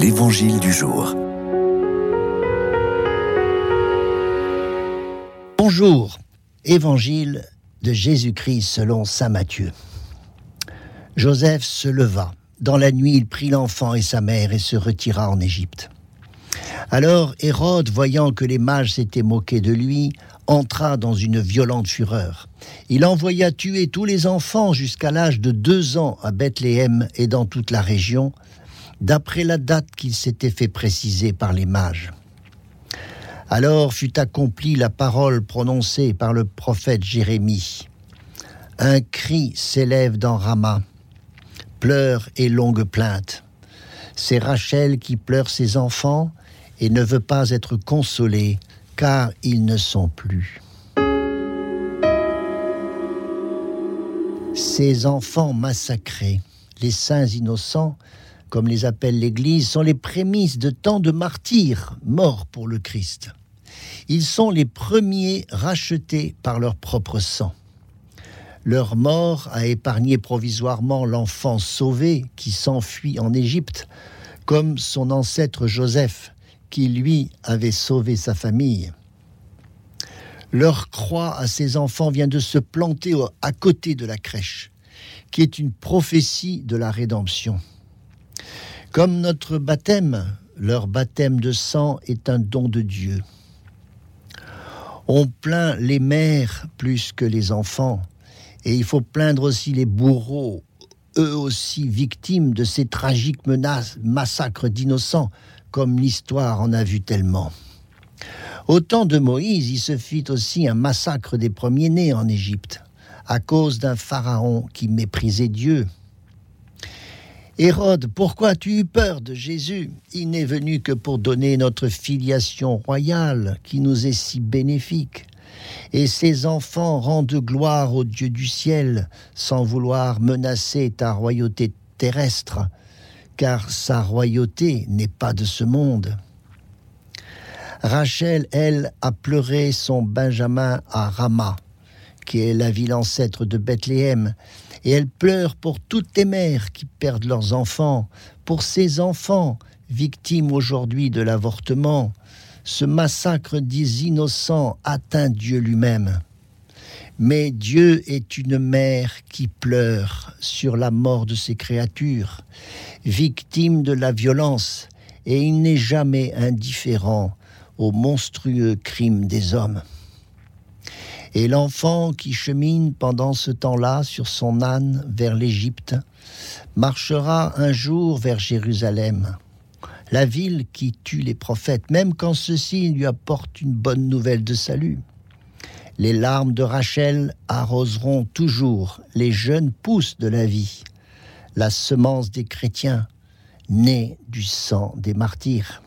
L'Évangile du jour. Bonjour, Évangile de Jésus-Christ selon Saint Matthieu. Joseph se leva. Dans la nuit, il prit l'enfant et sa mère et se retira en Égypte. Alors Hérode, voyant que les mages s'étaient moqués de lui, entra dans une violente fureur. Il envoya tuer tous les enfants jusqu'à l'âge de deux ans à Bethléem et dans toute la région, d'après la date qu'il s'était fait préciser par les mages. Alors fut accomplie la parole prononcée par le prophète Jérémie. Un cri s'élève dans Rama, pleurs et longues plaintes. C'est Rachel qui pleure ses enfants et ne veut pas être consolée car ils ne sont plus. Ces enfants massacrés, les saints innocents, comme les appelle l'Église, sont les prémices de tant de martyrs morts pour le Christ. Ils sont les premiers rachetés par leur propre sang. Leur mort a épargné provisoirement l'enfant sauvé qui s'enfuit en Égypte, comme son ancêtre Joseph, qui lui avait sauvé sa famille. Leur croix à ces enfants vient de se planter à côté de la crèche, qui est une prophétie de la rédemption. Comme notre baptême, leur baptême de sang est un don de Dieu. On plaint les mères plus que les enfants, et il faut plaindre aussi les bourreaux, eux aussi victimes de ces tragiques menaces, massacres d'innocents, comme l'histoire en a vu tellement. Au temps de Moïse, il se fit aussi un massacre des premiers-nés en Égypte, à cause d'un pharaon qui méprisait Dieu. Hérode, pourquoi as-tu eu peur de Jésus? Il n'est venu que pour donner notre filiation royale qui nous est si bénéfique. Et ses enfants rendent gloire au Dieu du ciel sans vouloir menacer ta royauté terrestre car sa royauté n'est pas de ce monde. Rachel, elle, a pleuré son Benjamin à Rama, qui est la ville ancêtre de Bethléem, et elle pleure pour toutes les mères qui perdent leurs enfants, pour ces enfants victimes aujourd'hui de l'avortement. Ce massacre des innocents atteint Dieu lui-même. Mais Dieu est une mère qui pleure sur la mort de ses créatures, victime de la violence, et il n'est jamais indifférent aux monstrueux crimes des hommes. Et l'enfant qui chemine pendant ce temps-là sur son âne vers l'Égypte marchera un jour vers Jérusalem, la ville qui tue les prophètes, même quand ceux-ci lui apportent une bonne nouvelle de salut. Les larmes de Rachel arroseront toujours les jeunes pousses de la vie, la semence des chrétiens, née du sang des martyrs.